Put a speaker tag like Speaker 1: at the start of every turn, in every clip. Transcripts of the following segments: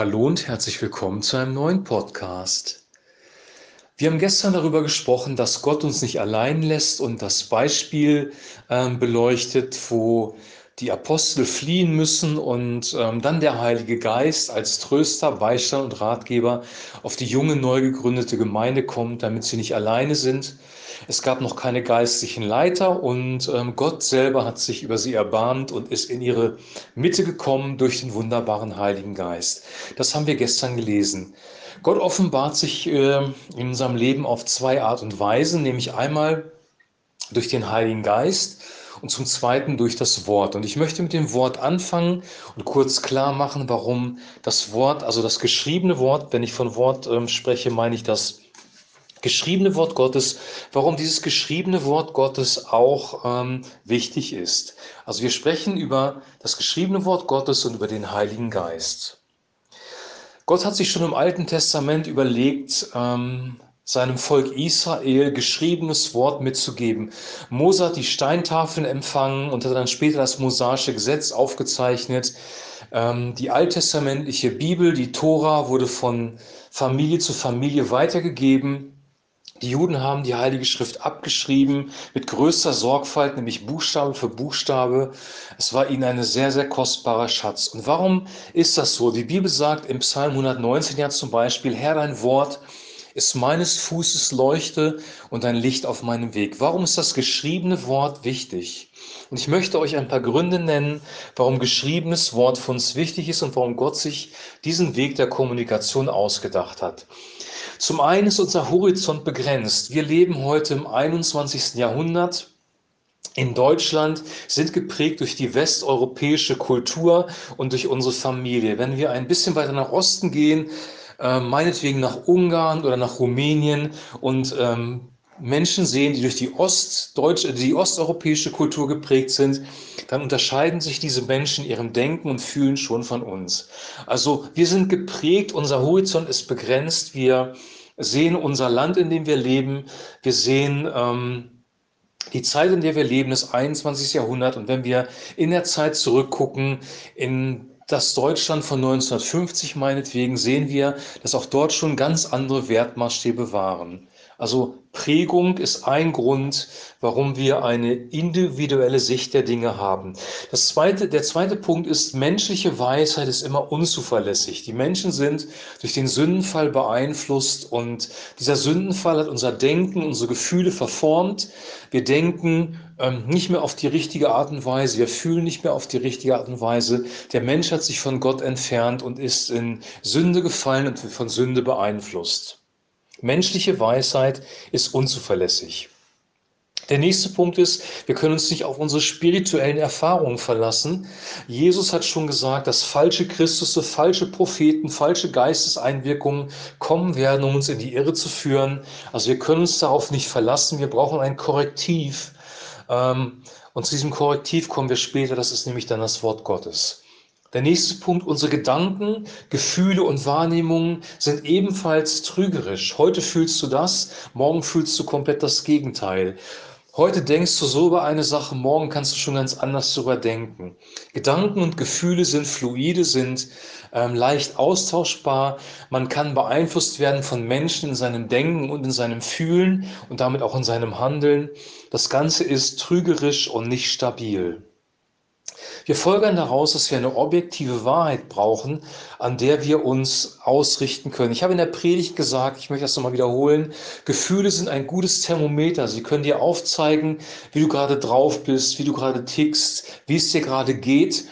Speaker 1: Hallo und herzlich willkommen zu einem neuen Podcast. Wir haben gestern darüber gesprochen, dass Gott uns nicht allein lässt und das Beispiel ähm, beleuchtet, wo die Apostel fliehen müssen und ähm, dann der Heilige Geist als Tröster, Beistand und Ratgeber auf die junge, neu gegründete Gemeinde kommt, damit sie nicht alleine sind. Es gab noch keine geistlichen Leiter und ähm, Gott selber hat sich über sie erbarmt und ist in ihre Mitte gekommen durch den wunderbaren Heiligen Geist. Das haben wir gestern gelesen. Gott offenbart sich äh, in unserem Leben auf zwei Art und Weisen, nämlich einmal durch den Heiligen Geist und zum Zweiten durch das Wort. Und ich möchte mit dem Wort anfangen und kurz klar machen, warum das Wort, also das geschriebene Wort, wenn ich von Wort ähm, spreche, meine ich das geschriebene Wort Gottes, warum dieses geschriebene Wort Gottes auch ähm, wichtig ist. Also wir sprechen über das geschriebene Wort Gottes und über den Heiligen Geist. Gott hat sich schon im Alten Testament überlegt, ähm, seinem Volk Israel geschriebenes Wort mitzugeben. Mose hat die Steintafeln empfangen und hat dann später das mosaische Gesetz aufgezeichnet. Ähm, die alttestamentliche Bibel, die Tora, wurde von Familie zu Familie weitergegeben. Die Juden haben die Heilige Schrift abgeschrieben mit größter Sorgfalt, nämlich Buchstabe für Buchstabe. Es war ihnen ein sehr, sehr kostbarer Schatz. Und warum ist das so? Die Bibel sagt im Psalm 119 ja zum Beispiel, Herr, dein Wort ist meines Fußes Leuchte und ein Licht auf meinem Weg. Warum ist das geschriebene Wort wichtig? Und ich möchte euch ein paar Gründe nennen, warum geschriebenes Wort für uns wichtig ist und warum Gott sich diesen Weg der Kommunikation ausgedacht hat. Zum einen ist unser Horizont begrenzt. Wir leben heute im 21. Jahrhundert in Deutschland sind geprägt durch die westeuropäische Kultur und durch unsere Familie. Wenn wir ein bisschen weiter nach Osten gehen, äh, meinetwegen nach Ungarn oder nach Rumänien und ähm, Menschen sehen, die durch die, Ostdeutsche, die osteuropäische Kultur geprägt sind, dann unterscheiden sich diese Menschen ihrem Denken und Fühlen schon von uns. Also wir sind geprägt, unser Horizont ist begrenzt, wir sehen unser Land, in dem wir leben, wir sehen ähm, die Zeit, in der wir leben, das 21. Jahrhundert. Und wenn wir in der Zeit zurückgucken, in das Deutschland von 1950 meinetwegen, sehen wir, dass auch dort schon ganz andere Wertmaßstäbe waren. Also Prägung ist ein Grund, warum wir eine individuelle Sicht der Dinge haben. Das zweite, der zweite Punkt ist, menschliche Weisheit ist immer unzuverlässig. Die Menschen sind durch den Sündenfall beeinflusst und dieser Sündenfall hat unser Denken, unsere Gefühle verformt. Wir denken ähm, nicht mehr auf die richtige Art und Weise, wir fühlen nicht mehr auf die richtige Art und Weise. Der Mensch hat sich von Gott entfernt und ist in Sünde gefallen und von Sünde beeinflusst. Menschliche Weisheit ist unzuverlässig. Der nächste Punkt ist, wir können uns nicht auf unsere spirituellen Erfahrungen verlassen. Jesus hat schon gesagt, dass falsche Christusse, falsche Propheten, falsche Geisteseinwirkungen kommen werden, um uns in die Irre zu führen. Also wir können uns darauf nicht verlassen. Wir brauchen ein Korrektiv. Ähm, und zu diesem Korrektiv kommen wir später. Das ist nämlich dann das Wort Gottes. Der nächste Punkt, unsere Gedanken, Gefühle und Wahrnehmungen sind ebenfalls trügerisch. Heute fühlst du das, morgen fühlst du komplett das Gegenteil. Heute denkst du so über eine Sache, morgen kannst du schon ganz anders darüber denken. Gedanken und Gefühle sind fluide, sind ähm, leicht austauschbar. Man kann beeinflusst werden von Menschen in seinem Denken und in seinem Fühlen und damit auch in seinem Handeln. Das Ganze ist trügerisch und nicht stabil. Wir folgern daraus, dass wir eine objektive Wahrheit brauchen, an der wir uns ausrichten können. Ich habe in der Predigt gesagt, ich möchte das nochmal wiederholen, Gefühle sind ein gutes Thermometer. Sie können dir aufzeigen, wie du gerade drauf bist, wie du gerade tickst, wie es dir gerade geht.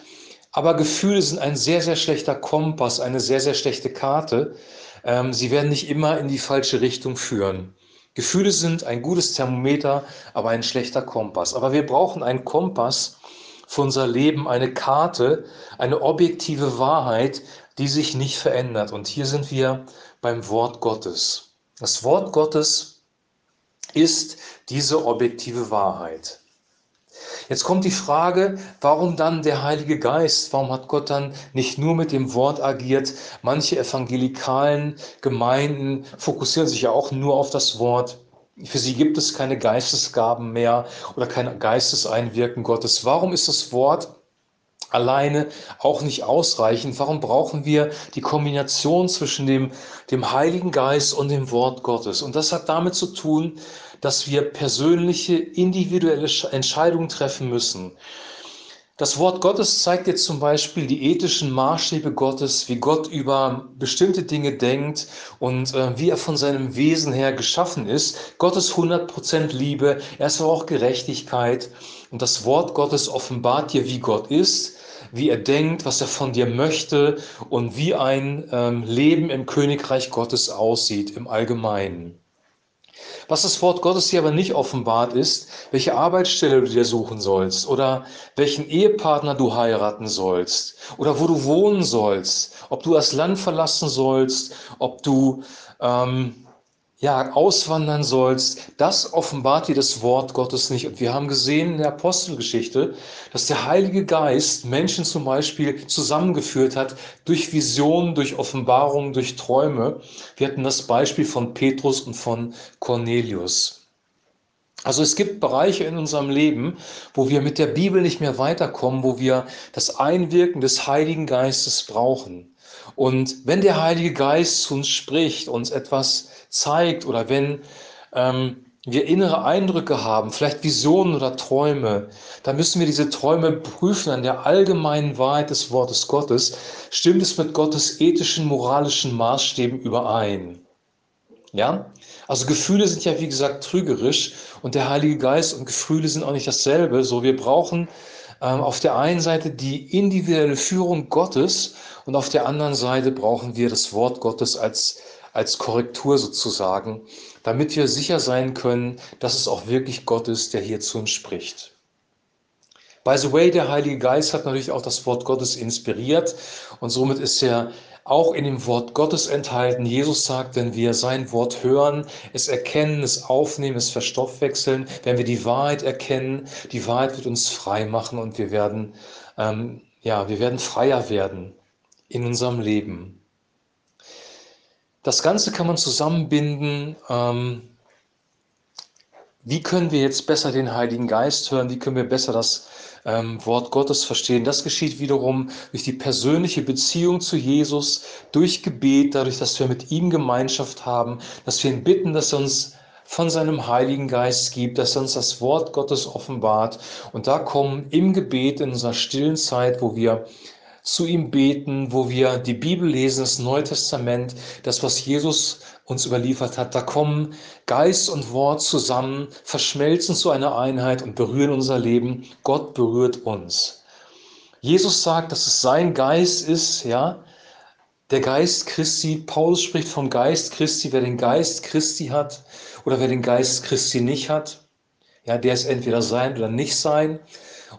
Speaker 1: Aber Gefühle sind ein sehr, sehr schlechter Kompass, eine sehr, sehr schlechte Karte. Ähm, sie werden nicht immer in die falsche Richtung führen. Gefühle sind ein gutes Thermometer, aber ein schlechter Kompass. Aber wir brauchen einen Kompass, für unser Leben eine Karte, eine objektive Wahrheit, die sich nicht verändert. Und hier sind wir beim Wort Gottes. Das Wort Gottes ist diese objektive Wahrheit. Jetzt kommt die Frage, warum dann der Heilige Geist? Warum hat Gott dann nicht nur mit dem Wort agiert? Manche evangelikalen Gemeinden fokussieren sich ja auch nur auf das Wort. Für sie gibt es keine Geistesgaben mehr oder kein Geisteseinwirken Gottes. Warum ist das Wort alleine auch nicht ausreichen. Warum brauchen wir die Kombination zwischen dem, dem Heiligen Geist und dem Wort Gottes? Und das hat damit zu tun, dass wir persönliche, individuelle Entscheidungen treffen müssen. Das Wort Gottes zeigt jetzt zum Beispiel die ethischen Maßstäbe Gottes, wie Gott über bestimmte Dinge denkt und äh, wie er von seinem Wesen her geschaffen ist. Gottes 100% Liebe, er ist aber auch Gerechtigkeit. Und das Wort Gottes offenbart dir, wie Gott ist, wie er denkt, was er von dir möchte und wie ein ähm, Leben im Königreich Gottes aussieht im Allgemeinen. Was das Wort Gottes hier aber nicht offenbart ist, welche Arbeitsstelle du dir suchen sollst oder welchen Ehepartner du heiraten sollst oder wo du wohnen sollst, ob du das Land verlassen sollst, ob du ähm, ja, auswandern sollst, das offenbart dir das Wort Gottes nicht. Und wir haben gesehen in der Apostelgeschichte, dass der Heilige Geist Menschen zum Beispiel zusammengeführt hat durch Visionen, durch Offenbarungen, durch Träume. Wir hatten das Beispiel von Petrus und von Cornelius. Also es gibt Bereiche in unserem Leben, wo wir mit der Bibel nicht mehr weiterkommen, wo wir das Einwirken des Heiligen Geistes brauchen. Und wenn der Heilige Geist zu uns spricht, uns etwas zeigt oder wenn ähm, wir innere Eindrücke haben, vielleicht Visionen oder Träume, dann müssen wir diese Träume prüfen an der allgemeinen Wahrheit des Wortes Gottes. Stimmt es mit Gottes ethischen, moralischen Maßstäben überein? Ja? Also Gefühle sind ja wie gesagt trügerisch und der Heilige Geist und Gefühle sind auch nicht dasselbe. So, wir brauchen auf der einen Seite die individuelle Führung Gottes und auf der anderen Seite brauchen wir das Wort Gottes als als Korrektur sozusagen, damit wir sicher sein können, dass es auch wirklich Gott ist, der hier zu uns spricht. By the way, der Heilige Geist hat natürlich auch das Wort Gottes inspiriert und somit ist er auch in dem Wort Gottes enthalten. Jesus sagt, wenn wir sein Wort hören, es erkennen, es aufnehmen, es verstoffwechseln, wenn wir die Wahrheit erkennen, die Wahrheit wird uns frei machen und wir werden, ähm, ja, wir werden freier werden in unserem Leben. Das Ganze kann man zusammenbinden. Ähm, wie können wir jetzt besser den Heiligen Geist hören? Wie können wir besser das ähm, Wort Gottes verstehen? Das geschieht wiederum durch die persönliche Beziehung zu Jesus, durch Gebet, dadurch, dass wir mit ihm Gemeinschaft haben, dass wir ihn bitten, dass er uns von seinem Heiligen Geist gibt, dass er uns das Wort Gottes offenbart. Und da kommen im Gebet, in unserer stillen Zeit, wo wir zu ihm beten, wo wir die Bibel lesen, das Neue Testament, das, was Jesus uns überliefert hat. Da kommen Geist und Wort zusammen, verschmelzen zu einer Einheit und berühren unser Leben. Gott berührt uns. Jesus sagt, dass es sein Geist ist, ja, der Geist Christi. Paulus spricht vom Geist Christi. Wer den Geist Christi hat oder wer den Geist Christi nicht hat, ja, der ist entweder sein oder nicht sein.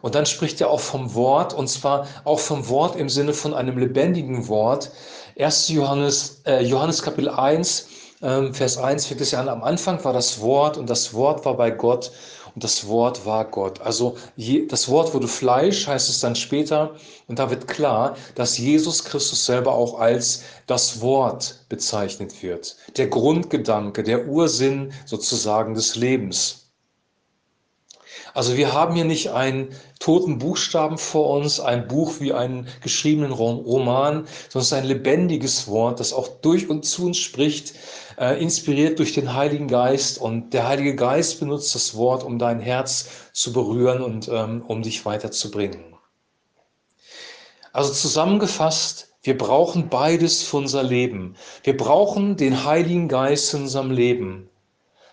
Speaker 1: Und dann spricht er auch vom Wort, und zwar auch vom Wort im Sinne von einem lebendigen Wort. 1. Johannes, äh, Johannes Kapitel 1, äh, Vers 1 fängt es ja an, am Anfang war das Wort und das Wort war bei Gott und das Wort war Gott. Also je, das Wort wurde Fleisch, heißt es dann später, und da wird klar, dass Jesus Christus selber auch als das Wort bezeichnet wird. Der Grundgedanke, der Ursinn sozusagen des Lebens. Also wir haben hier nicht einen toten Buchstaben vor uns, ein Buch wie einen geschriebenen Roman, sondern es ist ein lebendiges Wort, das auch durch und zu uns spricht, äh, inspiriert durch den Heiligen Geist. Und der Heilige Geist benutzt das Wort, um dein Herz zu berühren und ähm, um dich weiterzubringen. Also zusammengefasst, wir brauchen beides für unser Leben. Wir brauchen den Heiligen Geist in unserem Leben.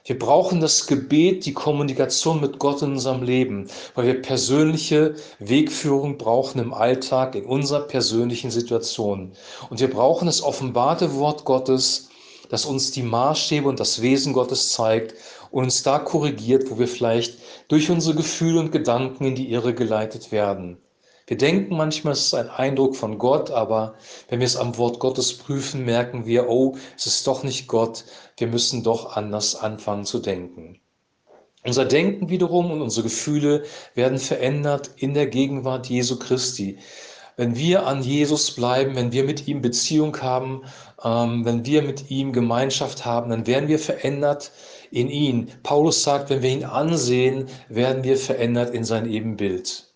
Speaker 1: Wir brauchen das Gebet, die Kommunikation mit Gott in unserem Leben, weil wir persönliche Wegführung brauchen im Alltag, in unserer persönlichen Situation. Und wir brauchen das offenbarte Wort Gottes, das uns die Maßstäbe und das Wesen Gottes zeigt und uns da korrigiert, wo wir vielleicht durch unsere Gefühle und Gedanken in die Irre geleitet werden. Wir denken manchmal, es ist ein Eindruck von Gott, aber wenn wir es am Wort Gottes prüfen, merken wir, oh, es ist doch nicht Gott, wir müssen doch anders anfangen zu denken. Unser Denken wiederum und unsere Gefühle werden verändert in der Gegenwart Jesu Christi. Wenn wir an Jesus bleiben, wenn wir mit ihm Beziehung haben, ähm, wenn wir mit ihm Gemeinschaft haben, dann werden wir verändert in ihn. Paulus sagt, wenn wir ihn ansehen, werden wir verändert in sein Ebenbild.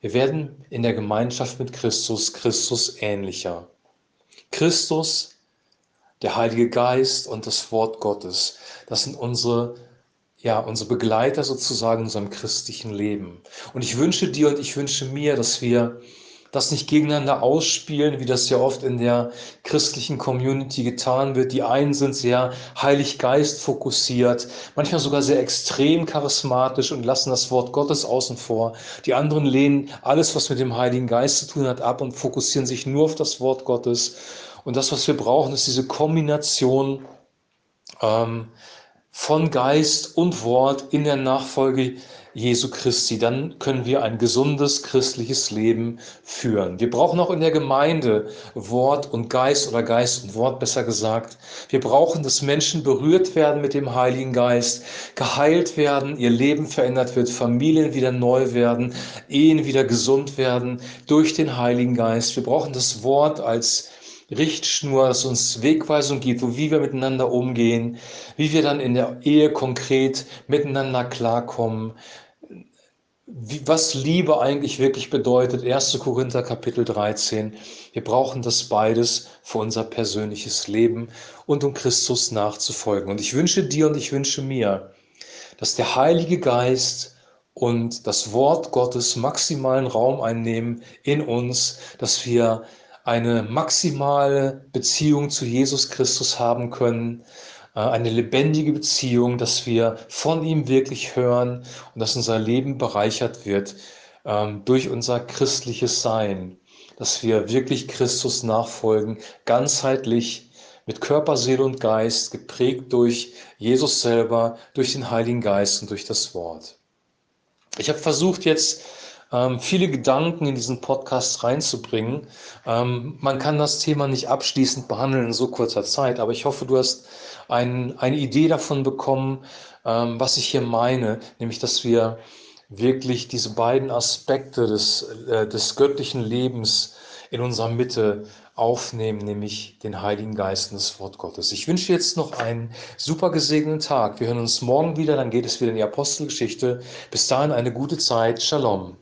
Speaker 1: Wir werden in der Gemeinschaft mit Christus Christus ähnlicher. Christus, der Heilige Geist und das Wort Gottes, das sind unsere ja, unsere Begleiter sozusagen in unserem christlichen Leben. Und ich wünsche dir und ich wünsche mir, dass wir das nicht gegeneinander ausspielen, wie das ja oft in der christlichen Community getan wird. Die einen sind sehr Heilig Geist fokussiert, manchmal sogar sehr extrem charismatisch und lassen das Wort Gottes außen vor. Die anderen lehnen alles, was mit dem Heiligen Geist zu tun hat, ab und fokussieren sich nur auf das Wort Gottes. Und das, was wir brauchen, ist diese Kombination ähm, von Geist und Wort in der Nachfolge Jesu Christi, dann können wir ein gesundes christliches Leben führen. Wir brauchen auch in der Gemeinde Wort und Geist oder Geist und Wort besser gesagt. Wir brauchen, dass Menschen berührt werden mit dem Heiligen Geist, geheilt werden, ihr Leben verändert wird, Familien wieder neu werden, Ehen wieder gesund werden durch den Heiligen Geist. Wir brauchen das Wort als Richtschnur, das uns Wegweisung gibt, wie wir miteinander umgehen, wie wir dann in der Ehe konkret miteinander klarkommen, wie, was Liebe eigentlich wirklich bedeutet. 1. Korinther Kapitel 13. Wir brauchen das beides für unser persönliches Leben und um Christus nachzufolgen. Und ich wünsche dir und ich wünsche mir, dass der Heilige Geist und das Wort Gottes maximalen Raum einnehmen in uns, dass wir eine maximale Beziehung zu Jesus Christus haben können, äh, eine lebendige Beziehung, dass wir von ihm wirklich hören und dass unser Leben bereichert wird ähm, durch unser christliches Sein, dass wir wirklich Christus nachfolgen, ganzheitlich mit Körper, Seele und Geist, geprägt durch Jesus selber, durch den Heiligen Geist und durch das Wort. Ich habe versucht jetzt ähm, viele Gedanken in diesen Podcast reinzubringen. Ähm, man kann das Thema nicht abschließend behandeln in so kurzer Zeit, aber ich hoffe, du hast ein, eine Idee davon bekommen, ähm, was ich hier meine, nämlich dass wir wirklich diese beiden Aspekte des, äh, des göttlichen Lebens in unserer Mitte aufnehmen, nämlich den Heiligen Geist und das Wort Gottes. Ich wünsche jetzt noch einen super gesegneten Tag. Wir hören uns morgen wieder, dann geht es wieder in die Apostelgeschichte. Bis dahin eine gute Zeit. Shalom.